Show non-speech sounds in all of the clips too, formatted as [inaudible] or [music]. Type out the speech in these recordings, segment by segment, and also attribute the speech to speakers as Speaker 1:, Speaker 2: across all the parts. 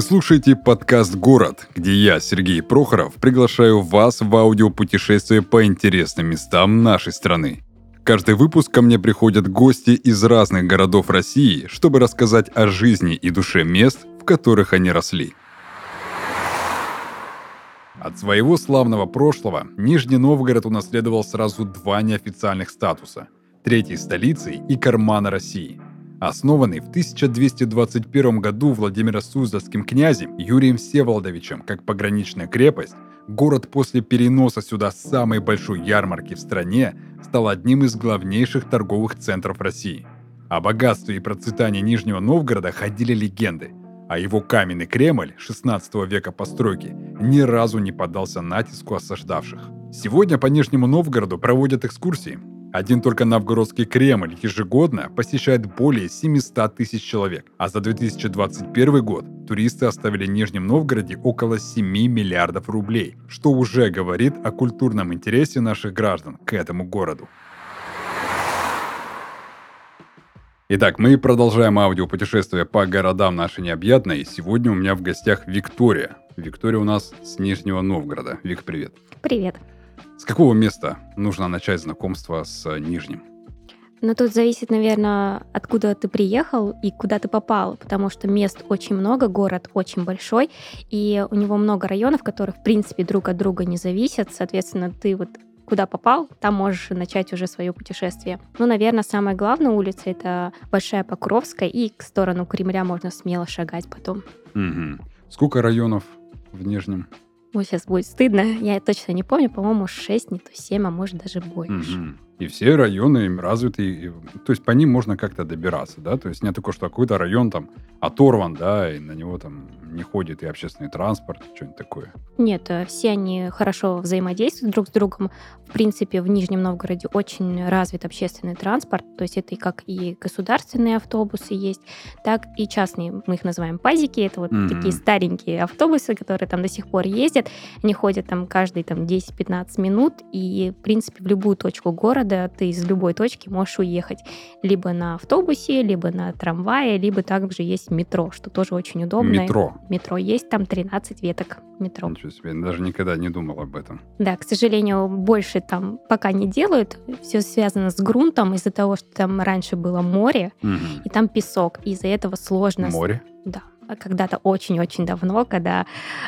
Speaker 1: Вы слушаете подкаст «Город», где я, Сергей Прохоров, приглашаю вас в аудиопутешествие по интересным местам нашей страны. Каждый выпуск ко мне приходят гости из разных городов России, чтобы рассказать о жизни и душе мест, в которых они росли. От своего славного прошлого Нижний Новгород унаследовал сразу два неофициальных статуса – третьей столицей и кармана России – Основанный в 1221 году Владимиро-Суздальским князем Юрием Всеволодовичем как пограничная крепость, город после переноса сюда самой большой ярмарки в стране стал одним из главнейших торговых центров России. О богатстве и процветании Нижнего Новгорода ходили легенды, а его каменный Кремль 16 века постройки ни разу не поддался натиску осаждавших. Сегодня по Нижнему Новгороду проводят экскурсии, один только Новгородский Кремль ежегодно посещает более 700 тысяч человек, а за 2021 год туристы оставили в Нижнем Новгороде около 7 миллиардов рублей, что уже говорит о культурном интересе наших граждан к этому городу. Итак, мы продолжаем аудиопутешествие по городам нашей необъятной. Сегодня у меня в гостях Виктория. Виктория у нас с Нижнего Новгорода. Вик, привет.
Speaker 2: Привет.
Speaker 1: Какого места нужно начать знакомство с Нижним?
Speaker 2: Ну, тут зависит, наверное, откуда ты приехал и куда ты попал, потому что мест очень много, город очень большой, и у него много районов, которые, в принципе, друг от друга не зависят. Соответственно, ты вот куда попал, там можешь начать уже свое путешествие. Ну, наверное, самая главная улица — это Большая Покровская, и к сторону Кремля можно смело шагать потом.
Speaker 1: Угу. Сколько районов в Нижнем?
Speaker 2: Ой, сейчас будет стыдно. Я точно не помню, по-моему, 6, не то 7, а может даже больше.
Speaker 1: Угу. И все районы развиты, то есть по ним можно как-то добираться, да? То есть не такое, что какой-то район там оторван, да, и на него там не ходит и общественный транспорт, что-нибудь такое.
Speaker 2: Нет, э, все они хорошо взаимодействуют друг с другом. В принципе, в Нижнем Новгороде очень развит общественный транспорт, то есть это и как и государственные автобусы есть, так и частные, мы их называем пазики, это вот mm-hmm. такие старенькие автобусы, которые там до сих пор ездят, они ходят там каждые там 10-15 минут, и, в принципе, в любую точку города города ты из любой точки можешь уехать. Либо на автобусе, либо на трамвае, либо также есть метро, что тоже очень удобно.
Speaker 1: Метро?
Speaker 2: Метро есть, там 13 веток метро.
Speaker 1: Ничего себе, даже никогда не думал об этом.
Speaker 2: Да, к сожалению, больше там пока не делают. Все связано с грунтом из-за того, что там раньше было море, угу. и там песок. Из-за этого сложно...
Speaker 1: Море?
Speaker 2: Да когда-то очень-очень давно, когда,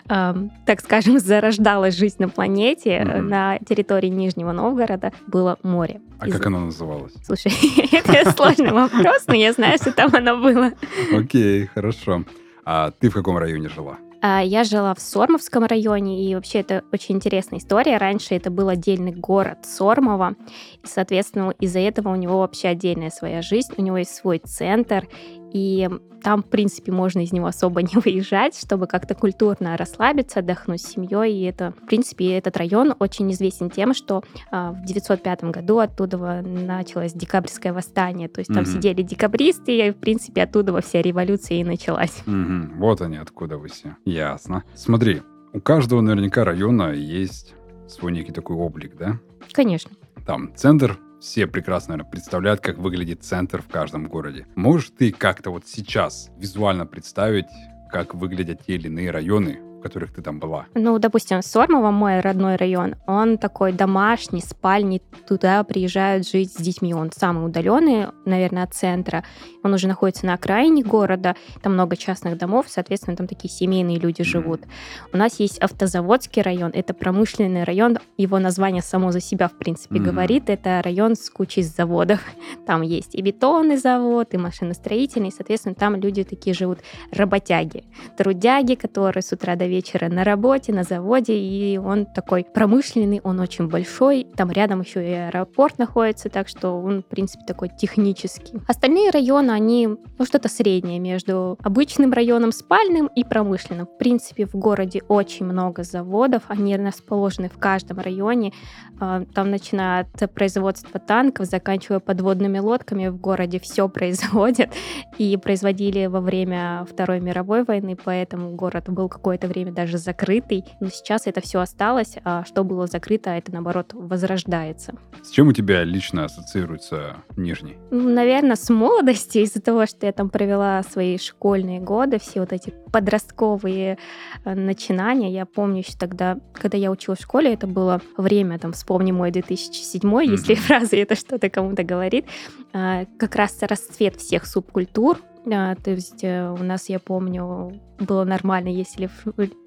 Speaker 2: э, так скажем, [laughs] зарождалась жизнь на планете, mm-hmm. на территории Нижнего Новгорода было море.
Speaker 1: А Из... как оно называлось?
Speaker 2: Слушай, [laughs] это сложный вопрос, но я знаю, что там оно было.
Speaker 1: Окей, хорошо. А ты в каком районе жила?
Speaker 2: А, я жила в Сормовском районе, и вообще это очень интересная история. Раньше это был отдельный город Сормово, и, соответственно, из-за этого у него вообще отдельная своя жизнь, у него есть свой центр, и там, в принципе, можно из него особо [laughs] не выезжать, чтобы как-то культурно расслабиться, отдохнуть с семьей. И это, в принципе, этот район очень известен тем, что а, в 905 году оттуда началось декабрьское восстание. То есть там mm сидели декабристы, и, в принципе, оттуда вся революция и началась.
Speaker 1: mm Вот они откуда вы все. Ясно. Смотри, у каждого наверняка района есть свой некий такой облик, да?
Speaker 2: Конечно.
Speaker 1: Там центр все прекрасно наверное, представляют, как выглядит центр в каждом городе. Можешь ты как-то вот сейчас визуально представить, как выглядят те или иные районы которых ты там была?
Speaker 2: Ну, допустим, Сормово, мой родной район, он такой домашний, спальный, туда приезжают жить с детьми. Он самый удаленный, наверное, от центра. Он уже находится на окраине города, там много частных домов, соответственно, там такие семейные люди живут. Mm-hmm. У нас есть Автозаводский район, это промышленный район, его название само за себя, в принципе, mm-hmm. говорит, это район с кучей заводов. [laughs] Там есть и бетонный завод, и машиностроительный, соответственно, там люди такие живут, работяги, трудяги, которые с утра до вечера на работе, на заводе, и он такой промышленный, он очень большой, там рядом еще и аэропорт находится, так что он, в принципе, такой технический. Остальные районы, они, ну, что-то среднее между обычным районом спальным и промышленным. В принципе, в городе очень много заводов, они расположены в каждом районе, а, там начиная от производства танков, заканчивая подводными лодками, в городе все производят, и производили во время Второй мировой войны, поэтому город был какое-то время время даже закрытый. Но сейчас это все осталось, а что было закрыто, это наоборот возрождается.
Speaker 1: С чем у тебя лично ассоциируется Нижний?
Speaker 2: Ну, наверное, с молодости, из-за того, что я там провела свои школьные годы, все вот эти подростковые э, начинания. Я помню еще тогда, когда я училась в школе, это было время, там, вспомни мой 2007, mm-hmm. если фраза это что-то кому-то говорит, а, как раз расцвет всех субкультур, а, то есть э, у нас, я помню, было нормально, если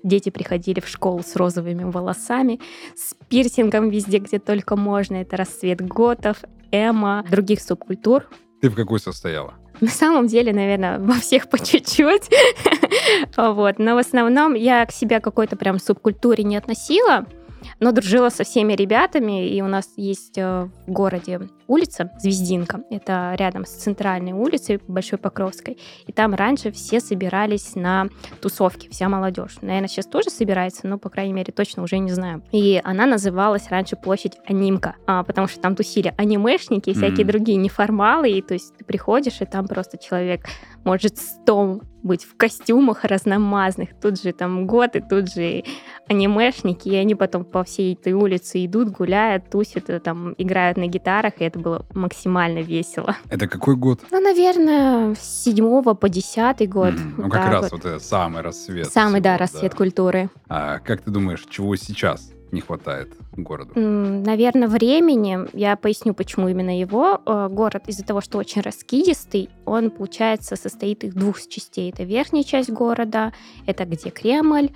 Speaker 2: дети приходили в школу с розовыми волосами, с пирсингом везде, где только можно. Это расцвет готов, эмо, других субкультур.
Speaker 1: Ты в какой состояла?
Speaker 2: На самом деле, наверное, во всех по чуть-чуть. [laughs] вот. Но в основном я к себе какой-то прям субкультуре не относила но дружила со всеми ребятами, и у нас есть э, в городе улица Звездинка, это рядом с центральной улицей Большой Покровской, и там раньше все собирались на тусовки, вся молодежь. Наверное, сейчас тоже собирается, но, по крайней мере, точно уже не знаю. И она называлась раньше площадь Анимка, а, потому что там тусили анимешники и всякие mm-hmm. другие неформалы, и то есть ты приходишь, и там просто человек может сто быть в костюмах разномазных. Тут же там год, и тут же анимешники, и они потом по всей этой улице идут, гуляют, тусят, э, там играют на гитарах, и это было максимально весело.
Speaker 1: Это какой год?
Speaker 2: Ну, наверное, с седьмого по десятый год. Mm,
Speaker 1: ну, как раз вот. вот это самый рассвет.
Speaker 2: Самый, всего, да, рассвет да. культуры.
Speaker 1: А как ты думаешь, чего сейчас не хватает городу?
Speaker 2: Наверное, времени. Я поясню, почему именно его. Э, город из-за того, что очень раскидистый, он, получается, состоит из двух частей. Это верхняя часть города, это где Кремль,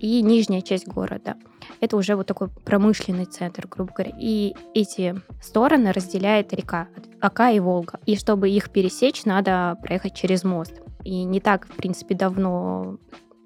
Speaker 2: и нижняя часть города. Это уже вот такой промышленный центр, грубо говоря. И эти стороны разделяет река, Ака и Волга. И чтобы их пересечь, надо проехать через мост. И не так, в принципе, давно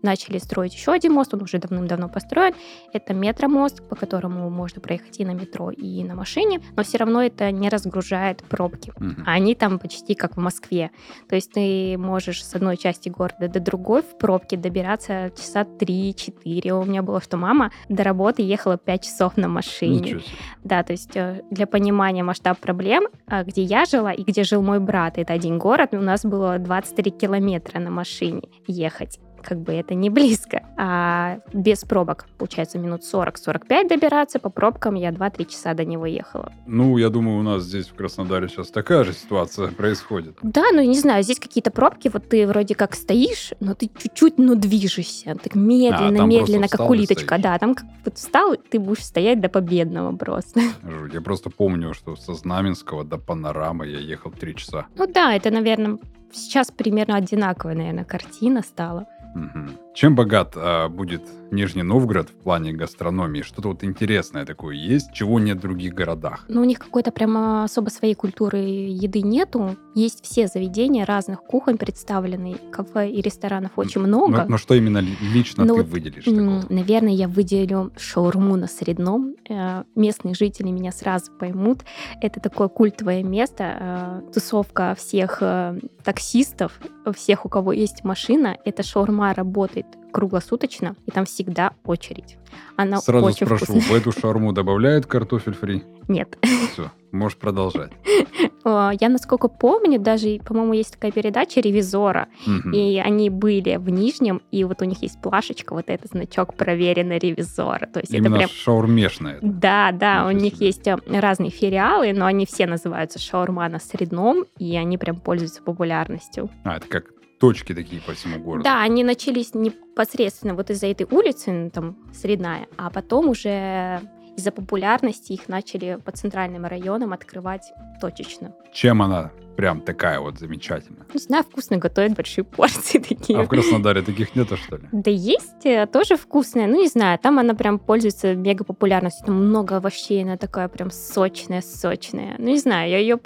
Speaker 2: начали строить еще один мост, он уже давным-давно построен. Это метромост, по которому можно проехать и на метро, и на машине, но все равно это не разгружает пробки. Mm-hmm. Они там почти как в Москве. То есть ты можешь с одной части города до другой в пробке добираться часа 3-4. У меня было, что мама до работы ехала 5 часов на машине. Да, то есть э, для понимания масштаб проблем, а, где я жила и где жил мой брат, это один город, у нас было 23 километра на машине ехать как бы это не близко. А без пробок, получается, минут 40-45 добираться. По пробкам я 2-3 часа до него ехала.
Speaker 1: Ну, я думаю, у нас здесь в Краснодаре сейчас такая же ситуация [laughs] происходит.
Speaker 2: Да, ну, не знаю, здесь какие-то пробки, вот ты вроде как стоишь, но ты чуть-чуть, ну, движешься. Так медленно, а, медленно, как улиточка. Да, там как вот встал, ты будешь стоять до победного просто. [laughs]
Speaker 1: Я просто помню, что со Знаменского до Панорамы я ехал 3 часа.
Speaker 2: Ну да, это, наверное, сейчас примерно одинаковая, наверное, картина стала.
Speaker 1: Угу. Чем богат а, будет Нижний Новгород в плане гастрономии? Что-то вот интересное такое есть, чего нет в других городах?
Speaker 2: Ну, у них какой-то прямо особо своей культуры еды нету. Есть все заведения разных кухонь представлены, кафе и ресторанов очень много.
Speaker 1: Но, но что именно лично ну, ты выделишь? Такого?
Speaker 2: Наверное, я выделю шаурму на Средном. Э, местные жители меня сразу поймут. Это такое культовое место, э, тусовка всех э, таксистов, всех, у кого есть машина. Эта шаурма работает работает круглосуточно, и там всегда очередь. Она
Speaker 1: Сразу
Speaker 2: очень
Speaker 1: спрошу,
Speaker 2: вкусная.
Speaker 1: в эту шарму добавляют картофель фри?
Speaker 2: Нет.
Speaker 1: Все, можешь продолжать. [laughs]
Speaker 2: Я, насколько помню, даже, по-моему, есть такая передача «Ревизора», угу. и они были в Нижнем, и вот у них есть плашечка, вот этот значок «Проверенный ревизора». То есть
Speaker 1: Именно
Speaker 2: это прям...
Speaker 1: шаурмешная.
Speaker 2: Да, да, у них есть э, разные филиалы, но они все называются «Шаурма на Средном», и они прям пользуются популярностью.
Speaker 1: А, это как точки такие по всему городу.
Speaker 2: Да, они начались непосредственно вот из-за этой улицы, ну, там, Средная, а потом уже из-за популярности их начали по центральным районам открывать точечно.
Speaker 1: Чем она прям такая вот замечательная?
Speaker 2: Не знаю, вкусно готовят большие порции [laughs] такие.
Speaker 1: А в Краснодаре таких нету, что ли?
Speaker 2: Да есть, э, тоже вкусная. Ну, не знаю, там она прям пользуется мега популярностью. Там много овощей, она такая прям сочная, сочная. Ну, не знаю, я ее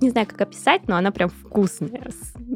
Speaker 2: не знаю, как описать, но она прям вкусная.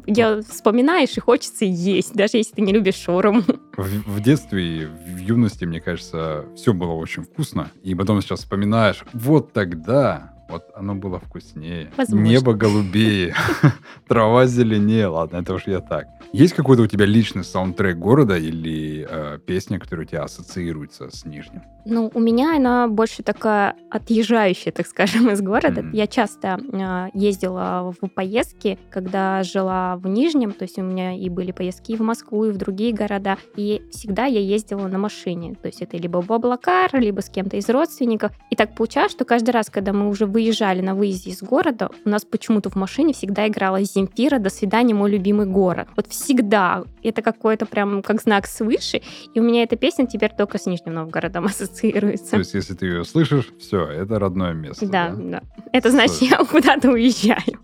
Speaker 2: Я вспоминаешь и хочется есть, даже если ты не любишь шаурму. [laughs]
Speaker 1: В, в детстве и в юности, мне кажется, все было очень вкусно. И потом сейчас вспоминаешь, вот тогда вот оно было вкуснее.
Speaker 2: Возможно.
Speaker 1: Небо голубее, [laughs] трава зеленее. Ладно, это уж я так. Есть какой-то у тебя личный саундтрек города или э, песня, которая у тебя ассоциируется с Нижним?
Speaker 2: Ну, у меня она больше такая отъезжающая, так скажем, из города.
Speaker 1: Мгм.
Speaker 2: Я часто э, ездила в поездки, когда жила в Нижнем, то есть у меня и были поездки и в Москву, и в другие города, и всегда я ездила на машине. То есть это либо Баблакар, либо с кем-то из родственников. И так получалось, что каждый раз, когда мы уже выезжали на выезде из города, у нас почему-то в машине всегда играла Земфира «До свидания, мой любимый город». Вот всегда. Это какой-то прям как знак свыше. И у меня эта песня теперь только с Нижним Новгородом [laughs] ассоциируется.
Speaker 1: То есть, если ты ее слышишь, все, это родное место.
Speaker 2: Да, да. Это значит, я куда-то уезжаю.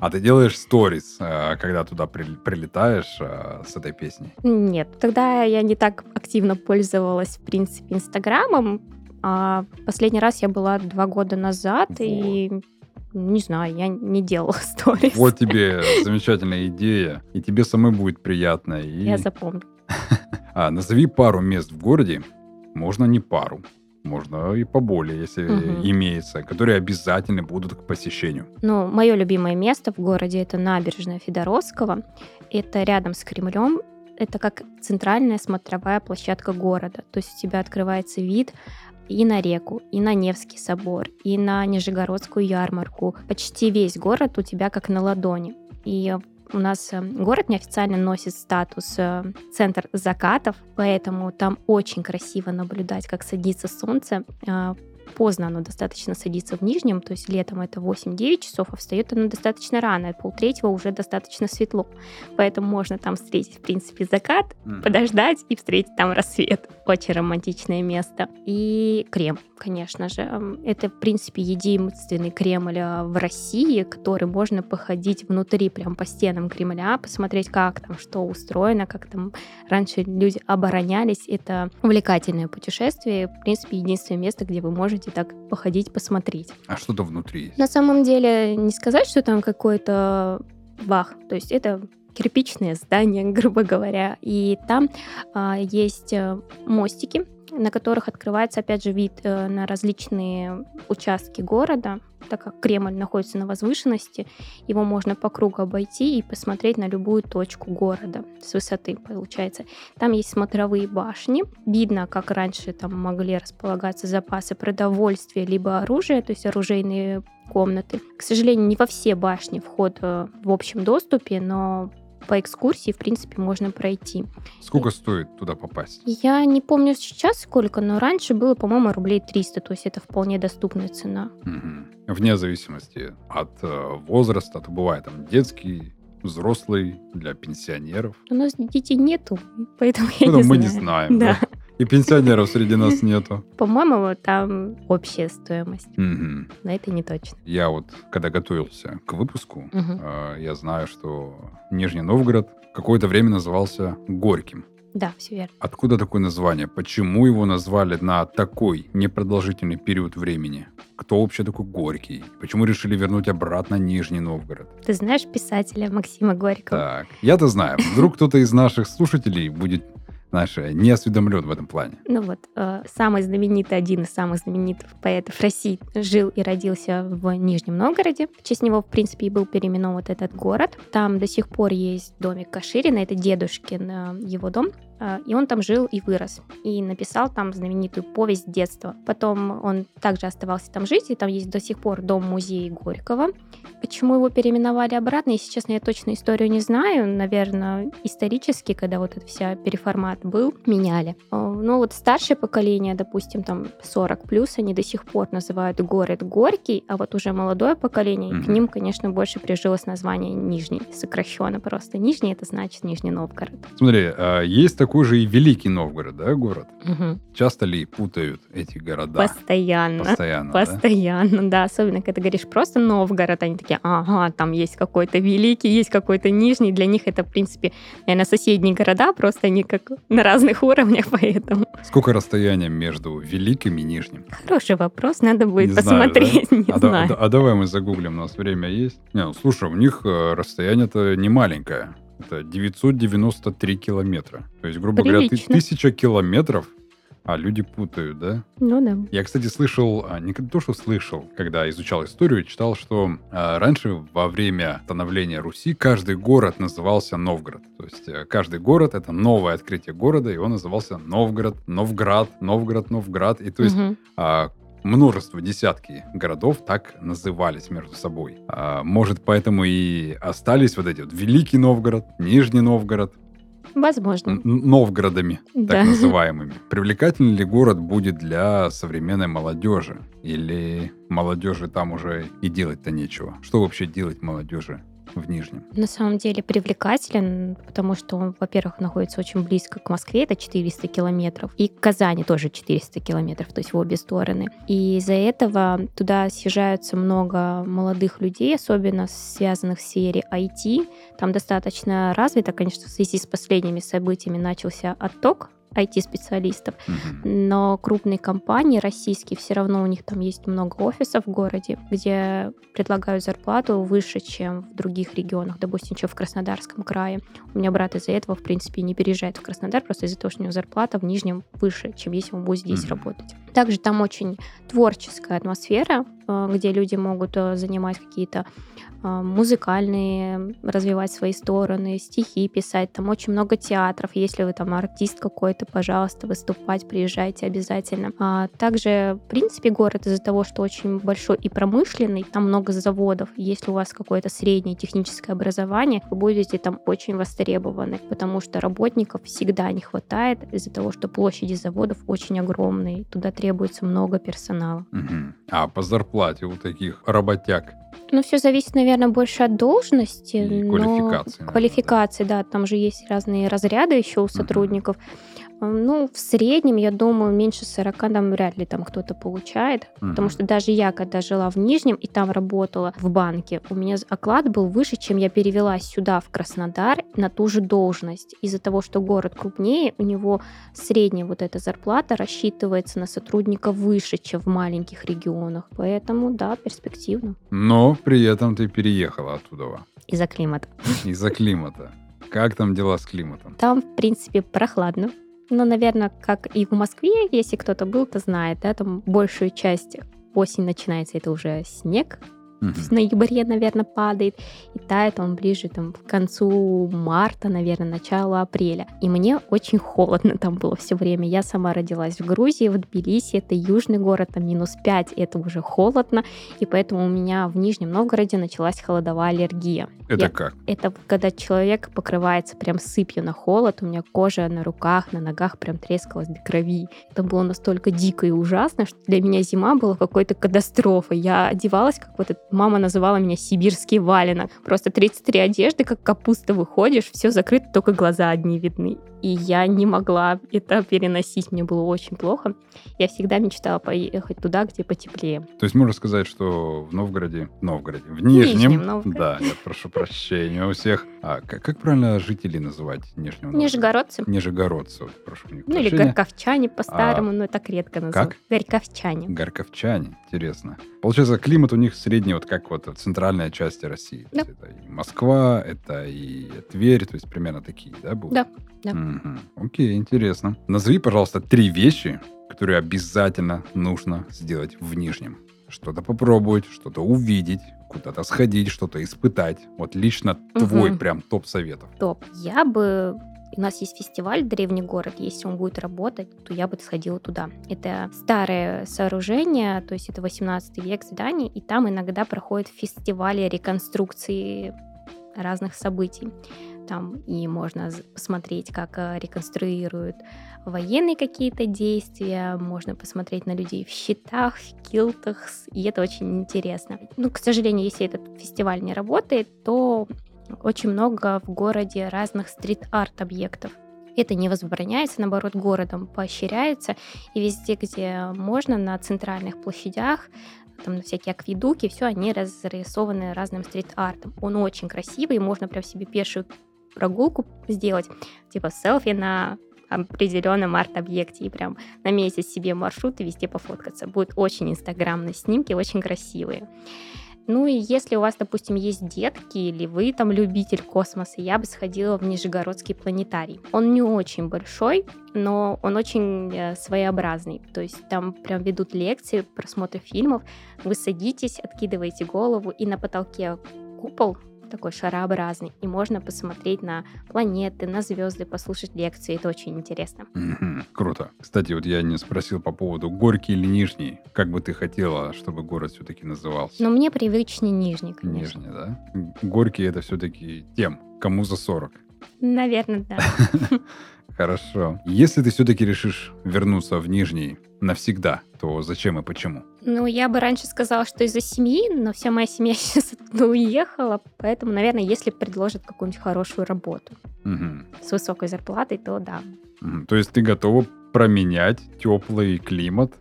Speaker 1: А ты делаешь сторис, э, когда туда при- прилетаешь э, с этой песней?
Speaker 2: Нет, тогда я не так активно пользовалась, в принципе, Инстаграмом. А последний раз я была два года назад, и не знаю, я не делала [laughs] сторис.
Speaker 1: Вот тебе замечательная идея, и тебе самой будет приятно. И...
Speaker 2: Я запомню. [laughs]
Speaker 1: А, назови пару мест в городе, можно не пару, можно и поболее, если
Speaker 2: Мгм.
Speaker 1: имеется, которые обязательно будут к посещению.
Speaker 2: Ну, мое любимое место в городе это набережная Федоровского. Это рядом с Кремлем. Это как центральная смотровая площадка города. То есть у тебя открывается вид и на реку, и на Невский собор, и на Нижегородскую ярмарку. Почти весь город у тебя как на ладони. И у нас э, город неофициально носит статус э, центр закатов, поэтому там очень красиво наблюдать, как садится солнце. Поздно оно достаточно садится в Нижнем, то есть летом это 8-9 часов, а встает оно достаточно рано, и полтретьего уже достаточно светло. Поэтому можно там встретить, в принципе, закат,
Speaker 1: М.
Speaker 2: подождать и встретить там рассвет. Очень романтичное место. И Кремль, конечно же. Это, в принципе, единственный Кремль в России, который можно походить внутри, прям по стенам Кремля, посмотреть, как там что устроено, как там раньше люди оборонялись. Это увлекательное путешествие. В принципе, единственное место, где вы можете так походить, посмотреть.
Speaker 1: А что-то внутри есть.
Speaker 2: На самом деле, не сказать, что там какой-то бах. То есть это кирпичное здание, [laughs] грубо говоря. И там а, есть э, мостики, на которых открывается, опять же, вид э, на различные участки города, так как Кремль находится на возвышенности, его можно по кругу обойти и посмотреть на любую точку города с высоты, получается. Там есть смотровые башни, видно, как раньше там могли располагаться запасы продовольствия либо оружия, то есть оружейные комнаты. К сожалению, не во все башни вход э, в общем доступе, но по экскурсии, в принципе, можно пройти.
Speaker 1: Сколько стоит туда попасть?
Speaker 2: Я не помню сейчас сколько, но раньше было, по-моему, рублей 300, то есть это вполне доступная цена.
Speaker 1: Мгм. Вне зависимости от э, возраста, то бывает там детский, взрослый, для пенсионеров.
Speaker 2: У нас детей нету, поэтому я
Speaker 1: Ну,
Speaker 2: не
Speaker 1: мы
Speaker 2: знаю.
Speaker 1: не знаем,
Speaker 2: Да.
Speaker 1: да? И пенсионеров среди нас нету. [laughs]
Speaker 2: По-моему, там общая стоимость,
Speaker 1: Мгм.
Speaker 2: но это не точно.
Speaker 1: Я вот, когда готовился к выпуску,
Speaker 2: Мгм.
Speaker 1: э, я знаю, что Нижний Новгород какое-то время назывался Горьким.
Speaker 2: Да, все верно.
Speaker 1: Откуда такое название? Почему его назвали на такой непродолжительный период времени? Кто вообще такой Горький? Почему решили вернуть обратно Нижний Новгород?
Speaker 2: Ты знаешь писателя Максима Горького?
Speaker 1: Так, я-то знаю. Вдруг кто-то из наших слушателей будет, знаешь, не осведомлен в этом плане.
Speaker 2: Ну вот, э, самый знаменитый, один из самых знаменитых поэтов России жил и родился в Нижнем Новгороде. В честь него, в принципе, и был переименован этот город. Там до сих пор есть домик Каширина, это дедушкин э, его дом. Э, И он там жил и вырос. И написал там знаменитую повесть детства. Потом он также оставался там жить, и там есть до сих пор дом-музей Горького. Почему его переименовали обратно, если честно, я точно историю не знаю. Наверное, исторически, когда вот эта вся переформат был, меняли. Э, Но вот старшее поколение, допустим, там 40 плюс, они до сих пор называют город Горький, а вот уже молодое поколение, к
Speaker 1: Мгм.
Speaker 2: ним, конечно, больше прижилось название Нижний, сокращенно просто. Нижний это значит Нижний Новгород.
Speaker 1: Смотри, а есть такой же и Великий Новгород, да, город?
Speaker 2: Мгм.
Speaker 1: Часто ли путают эти города?
Speaker 2: Постоянно.
Speaker 1: Постоянно, да?
Speaker 2: Постоянно, да. Особенно, когда ты говоришь просто Новгород, они такие, ага, там есть какой-то великий, есть какой-то нижний. Для них это, в принципе, наверное, соседние города, просто они как на разных уровнях, [laughs] поэтому.
Speaker 1: Сколько расстояние между Великим и Нижним?
Speaker 2: Хороший вопрос, надо будет
Speaker 1: Не знаю,
Speaker 2: посмотреть, [laughs] не
Speaker 1: а, да-
Speaker 2: знаю.
Speaker 1: да- а давай мы загуглим, у нас время есть. Не, ну, слушай, у них э, расстояние-то не маленькое. Это 993 километра. То есть, грубо говоря, ты
Speaker 2: Прилично.
Speaker 1: тысяча километров А люди путают, да?
Speaker 2: Ну да.
Speaker 1: Я, кстати, слышал, а, не то, что слышал, когда изучал историю, читал, что а, раньше во время становления Руси каждый город назывался Новгород. То есть а, каждый город — это новое открытие города, и он назывался Новгород, Новград, Новгород, Новград. И то есть угу. а, множество, десятки городов так назывались между собой. А, может, поэтому и остались вот эти вот Великий Новгород, Нижний Новгород,
Speaker 2: Возможно.
Speaker 1: Новгородами, да. так называемыми. Привлекательный ли город будет для современной молодежи? Или молодежи там уже и делать-то нечего? Что вообще делать молодежи в Нижнем?
Speaker 2: На самом деле привлекателен, потому что он, во-первых, находится очень близко к Москве, это 400 километров, и к Казани тоже 400 километров, то есть в обе стороны. И из-за этого туда съезжаются много молодых людей, особенно связанных в сфере IT. Там достаточно развито, конечно, в связи с последними событиями начался отток IT-специалистов. Но крупные компании российские, все равно у них там есть много офисов в городе, где предлагают зарплату выше, чем в других регионах, допустим, чем в Краснодарском крае. У меня брат из-за этого, в принципе, не переезжает в Краснодар, просто из-за того, что у него зарплата в Нижнем выше, чем если он будет здесь работать. Также там очень творческая атмосфера, э, где люди могут э, занимать какие-то а, музыкальные, развивать свои стороны, стихи писать. Там очень много театров. Если вы там артист какой-то, пожалуйста, выступать, приезжайте обязательно. А также, в принципе, город из-за того, что очень большой и промышленный, там много заводов. Если у вас какое-то среднее техническое образование, вы будете там очень востребованы, потому что работников всегда не хватает из-за того, что площади заводов очень огромные. Туда требуется много персонала.
Speaker 1: Угу. А по зарплате у таких работяг
Speaker 2: ну, все зависит, наверное, больше от должности.
Speaker 1: И квалификации.
Speaker 2: Квалификации, да. Там же есть разные разряды еще у сотрудников. Uh-huh. Ну, в среднем, я думаю, меньше 40 там вряд ли там кто-то получает. Угу. Потому что даже я, когда жила в Нижнем и там работала в банке, у меня оклад был выше, чем я перевелась сюда, в Краснодар, на ту же должность. Из-за того, что город крупнее, у него средняя вот эта зарплата рассчитывается на сотрудника выше, чем в маленьких регионах. Поэтому, да, перспективно.
Speaker 1: Но при этом ты переехала оттуда.
Speaker 2: Из-за климата.
Speaker 1: Из-за климата. Как там дела с климатом?
Speaker 2: Там, в принципе, прохладно. Ну, наверное, как и в Москве, если кто-то был, то знает, да, там большую часть осень начинается, это уже снег, Угу. В ноябре, наверное, падает, и тает он ближе там к концу марта, наверное, началу апреля. И мне очень холодно там было все время. Я сама родилась в Грузии, в Тбилиси, это южный город, там минус 5, это уже холодно, и поэтому у меня в Нижнем Новгороде началась холодовая аллергия.
Speaker 1: Это Я, как?
Speaker 2: Это когда человек покрывается прям сыпью на холод, у меня кожа на руках, на ногах прям трескалась до крови. Это было настолько дико и ужасно, что для меня зима была какой-то катастрофой. Я одевалась как вот этот Мама называла меня сибирский валенок. Просто 33 одежды, как капуста выходишь, все закрыто, только глаза одни видны и я не могла это переносить, мне было очень плохо. Я всегда мечтала поехать туда, где потеплее.
Speaker 1: То есть можно сказать, что в Новгороде, Новгороде, в Нижнем, Нижнем да, я прошу прощения у всех. А как, как правильно жителей называть Нижнего Новгорода?
Speaker 2: Нижегородцы.
Speaker 1: Нижегородцы, прошу
Speaker 2: у Ну или горковчане по-старому, а, но так редко называют.
Speaker 1: Как?
Speaker 2: Горковчане.
Speaker 1: Горковчане, интересно. Получается, климат у них средний, вот как вот центральная часть России.
Speaker 2: Да.
Speaker 1: Это и Москва, это и Тверь, то есть примерно такие, да, будут?
Speaker 2: Да. Да.
Speaker 1: Угу. Окей, интересно. Назови, пожалуйста, три вещи, которые обязательно нужно сделать в Нижнем. Что-то попробовать, что-то увидеть, куда-то сходить, что-то испытать. Вот лично угу. твой прям топ советов.
Speaker 2: Топ. Я бы у нас есть фестиваль «Древний город». Если он будет работать, то я бы сходила туда. Это старое сооружение, то есть это 18 век здание, и там иногда проходят фестивали реконструкции разных событий там и можно посмотреть, как э, реконструируют военные какие-то действия, можно посмотреть на людей в щитах, в килтах, и это очень интересно. Ну, к сожалению, если этот фестиваль не работает, то очень много в городе разных стрит-арт объектов. Это не возбраняется, наоборот, городом поощряется. И везде, где можно, на центральных площадях, там на всякие акведуки, все они разрисованы разным стрит-артом. Он очень красивый, можно прям себе пешую прогулку сделать, типа селфи на определенном арт-объекте и прям на месяц себе маршрут и везде пофоткаться. Будут очень инстаграмные снимки, очень красивые. Ну и если у вас, допустим, есть детки или вы там любитель космоса, я бы сходила в Нижегородский планетарий. Он не очень большой, но он очень э, своеобразный. То есть там прям ведут лекции, просмотр фильмов. Вы садитесь, откидываете голову, и на потолке купол такой шарообразный, и можно посмотреть на планеты, на звезды, послушать лекции. Это очень интересно.
Speaker 1: Мгм, Круто. Кстати, вот я не спросил по поводу Горький или Нижний. Как бы ты хотела, чтобы город все-таки назывался?
Speaker 2: Но мне привычнее Нижний, конечно.
Speaker 1: Нижний, да? Горький это все-таки тем, кому за 40.
Speaker 2: Наверное, да. [laughs]
Speaker 1: Хорошо. Если ты все-таки решишь вернуться в Нижний навсегда, то зачем и почему?
Speaker 2: Ну, я бы раньше сказала, что из-за семьи, но вся моя семья [laughs] сейчас оттуда уехала, поэтому, наверное, если предложат какую-нибудь хорошую работу
Speaker 1: Мгм.
Speaker 2: с высокой зарплатой, то да.
Speaker 1: Мгм. То есть ты готова променять теплый климат,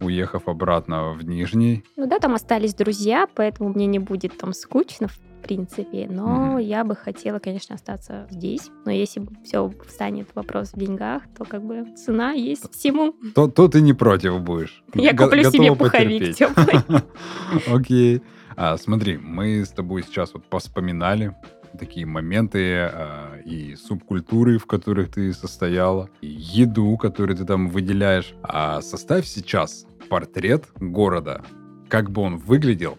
Speaker 1: уехав обратно в Нижний?
Speaker 2: Ну да, там остались друзья, поэтому мне не будет там скучно, в принципе, но
Speaker 1: Мгм.
Speaker 2: я бы хотела, конечно, остаться здесь. Но если все встанет вопрос в деньгах, то как бы цена есть всему.
Speaker 1: То, то ты не против будешь. [laughs]
Speaker 2: Я
Speaker 1: Го-
Speaker 2: куплю себе пуховик [laughs] теплый. [laughs]
Speaker 1: Окей. А, смотри, мы с тобой сейчас вот поспоминали такие моменты а, и субкультуры, в которых ты состояла, и еду, которую ты там выделяешь. А составь сейчас портрет города, как бы он выглядел,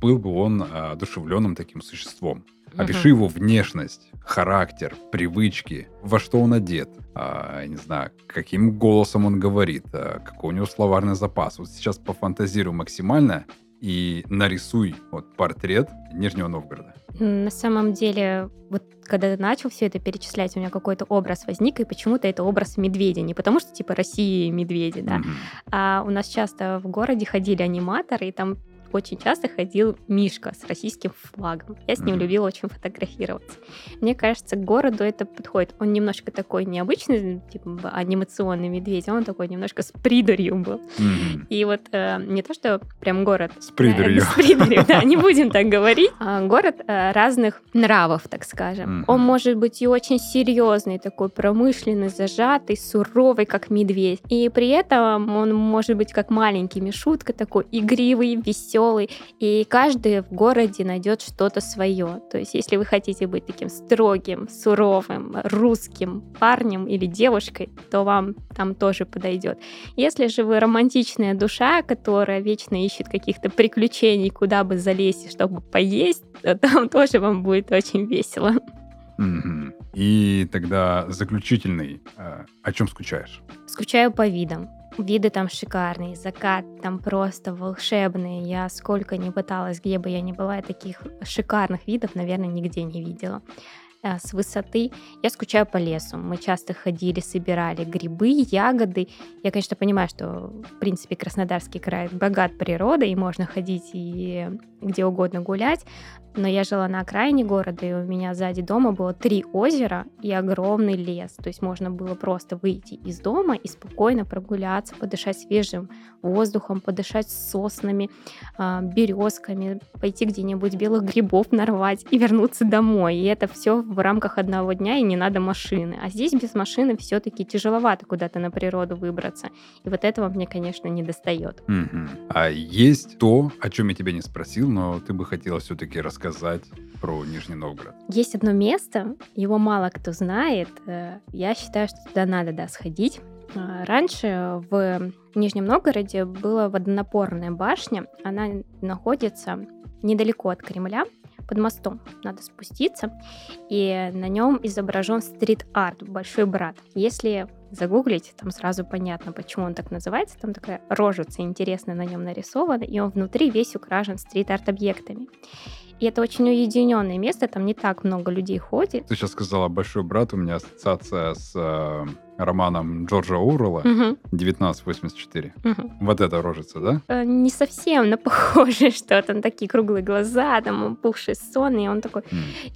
Speaker 1: был бы он а, одушевленным таким существом. Опиши его внешность, характер, привычки, во что он одет, а, не знаю, каким голосом он говорит, а, какой у него словарный запас. Вот сейчас пофантазируй максимально и нарисуй вот портрет Нижнего Новгорода.
Speaker 2: На самом деле, вот когда ты начал все это перечислять, у меня какой-то образ возник, и почему-то это образ медведя. Не потому что, типа, России медведи, да,
Speaker 1: Мгм.
Speaker 2: а у нас часто в городе ходили аниматоры, и там очень часто ходил Мишка с российским флагом. Я с ним
Speaker 1: Мгм.
Speaker 2: любила очень фотографироваться. Мне кажется, к городу это подходит. Он немножко такой необычный, типа анимационный медведь, а он такой немножко с придурью был.
Speaker 1: Мгм.
Speaker 2: И вот э, не то, что прям город
Speaker 1: С придурью.
Speaker 2: Э, [laughs] С придурью, да, не будем так [laughs] говорить. А, Город э, разных нравов, так скажем. Он может быть и очень серьезный, такой промышленный, зажатый, суровый, как медведь. И при этом он может быть как маленький Мишутка, такой игривый, веселый. И каждый в городе найдет что-то свое. То есть, если вы хотите быть таким строгим, суровым, русским парнем или девушкой, то вам там тоже подойдет. Если же вы романтичная душа, которая вечно ищет каких-то приключений, куда бы залезть, чтобы поесть, то там [laughs] тоже вам будет очень весело.
Speaker 1: И тогда заключительный. а, О чем скучаешь?
Speaker 2: Скучаю по видам. Виды там шикарные, закат там просто волшебный. Я сколько не пыталась, где бы я ни была, таких шикарных видов, наверное, нигде не видела. А, С высоты я скучаю по лесу. Мы часто ходили, собирали грибы, ягоды. Я, конечно, понимаю, что, в принципе, Краснодарский край богат природой, и можно ходить и где угодно гулять. Но я жила на окраине города, и у меня сзади дома было три озера и огромный лес. То есть можно было просто выйти из дома и спокойно прогуляться, подышать свежим воздухом, подышать соснами, а, березками, пойти где-нибудь белых грибов нарвать и вернуться домой. И это все в рамках одного дня, и не надо машины. А здесь без машины все-таки тяжеловато куда-то на природу выбраться. И вот этого мне, конечно, не достает.
Speaker 1: Мгм. А есть то, о чем я тебя не спросил, но ты бы хотела все-таки рассказать про Нижний Новгород.
Speaker 2: Есть одно место, его мало кто знает. э, Я считаю, что туда надо да, сходить. А, Раньше в Нижнем Новгороде была водонапорная башня. Она находится недалеко от Кремля, под мостом. Надо спуститься. И на нем изображен стрит-арт, большой брат. Если загуглить, там сразу понятно, почему он так называется. Там такая рожица интересная на нем нарисована, и он внутри весь украшен стрит-арт-объектами. И это очень уединенное место, там не так много людей ходит.
Speaker 1: Ты сейчас сказала «Большой брат», у меня ассоциация с э, романом Джорджа
Speaker 2: Мгм,
Speaker 1: 1984.
Speaker 2: мгм.
Speaker 1: Вот эта рожица, да?
Speaker 2: Э, Не совсем, но [laughs] похоже что-то. Он такие круглые глаза, там опухший сон, и он такой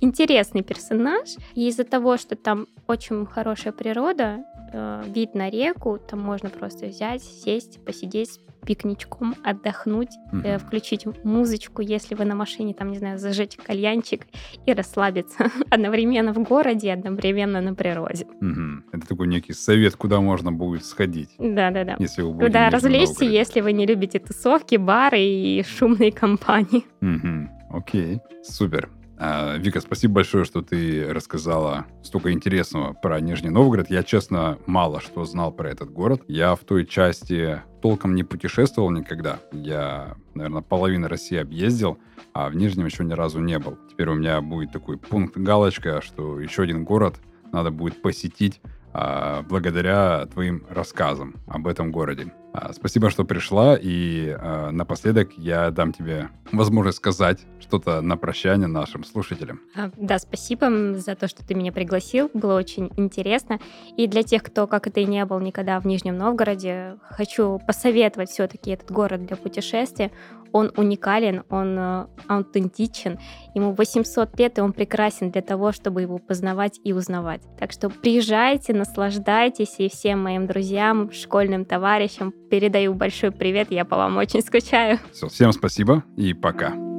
Speaker 2: интересный персонаж. И из-за того, что там очень хорошая природа, э, вид на реку, там можно просто взять, сесть, посидеть с пикничком, отдохнуть, э, включить музычку, если вы на машине, там, не знаю, зажечь кальянчик и расслабиться [laughs] одновременно в городе, одновременно на природе.
Speaker 1: Мгм. Это такой некий совет, куда можно будет сходить,
Speaker 2: Да-да-да.
Speaker 1: если вы будете
Speaker 2: Куда развлечься, если вы не любите тусовки, бары и шумные компании.
Speaker 1: Мгм. Окей, супер. А, Вика, спасибо большое, что ты рассказала столько интересного про Нижний Новгород. Я, честно, мало что знал про этот город. Я в той части толком не путешествовал никогда. Я, наверное, половину России объездил, а в Нижнем еще ни разу не был. Теперь у меня будет такой пункт галочка, что еще один город надо будет посетить благодаря твоим рассказам об этом городе. А, Спасибо, что пришла, и а, напоследок я дам тебе возможность сказать что-то на прощание нашим слушателям.
Speaker 2: А, Да, спасибо за то, что ты меня пригласил. Было очень интересно. И для тех, кто, как это и не был никогда в Нижнем Новгороде, хочу посоветовать все-таки этот город для путешествия. Он уникален, он э, аутентичен. Ему 800 лет, и он прекрасен для того, чтобы его познавать и узнавать. Так что приезжайте, наслаждайтесь, и всем моим друзьям, школьным товарищам передаю большой привет. Я по вам очень скучаю.
Speaker 1: Все, всем спасибо и пока.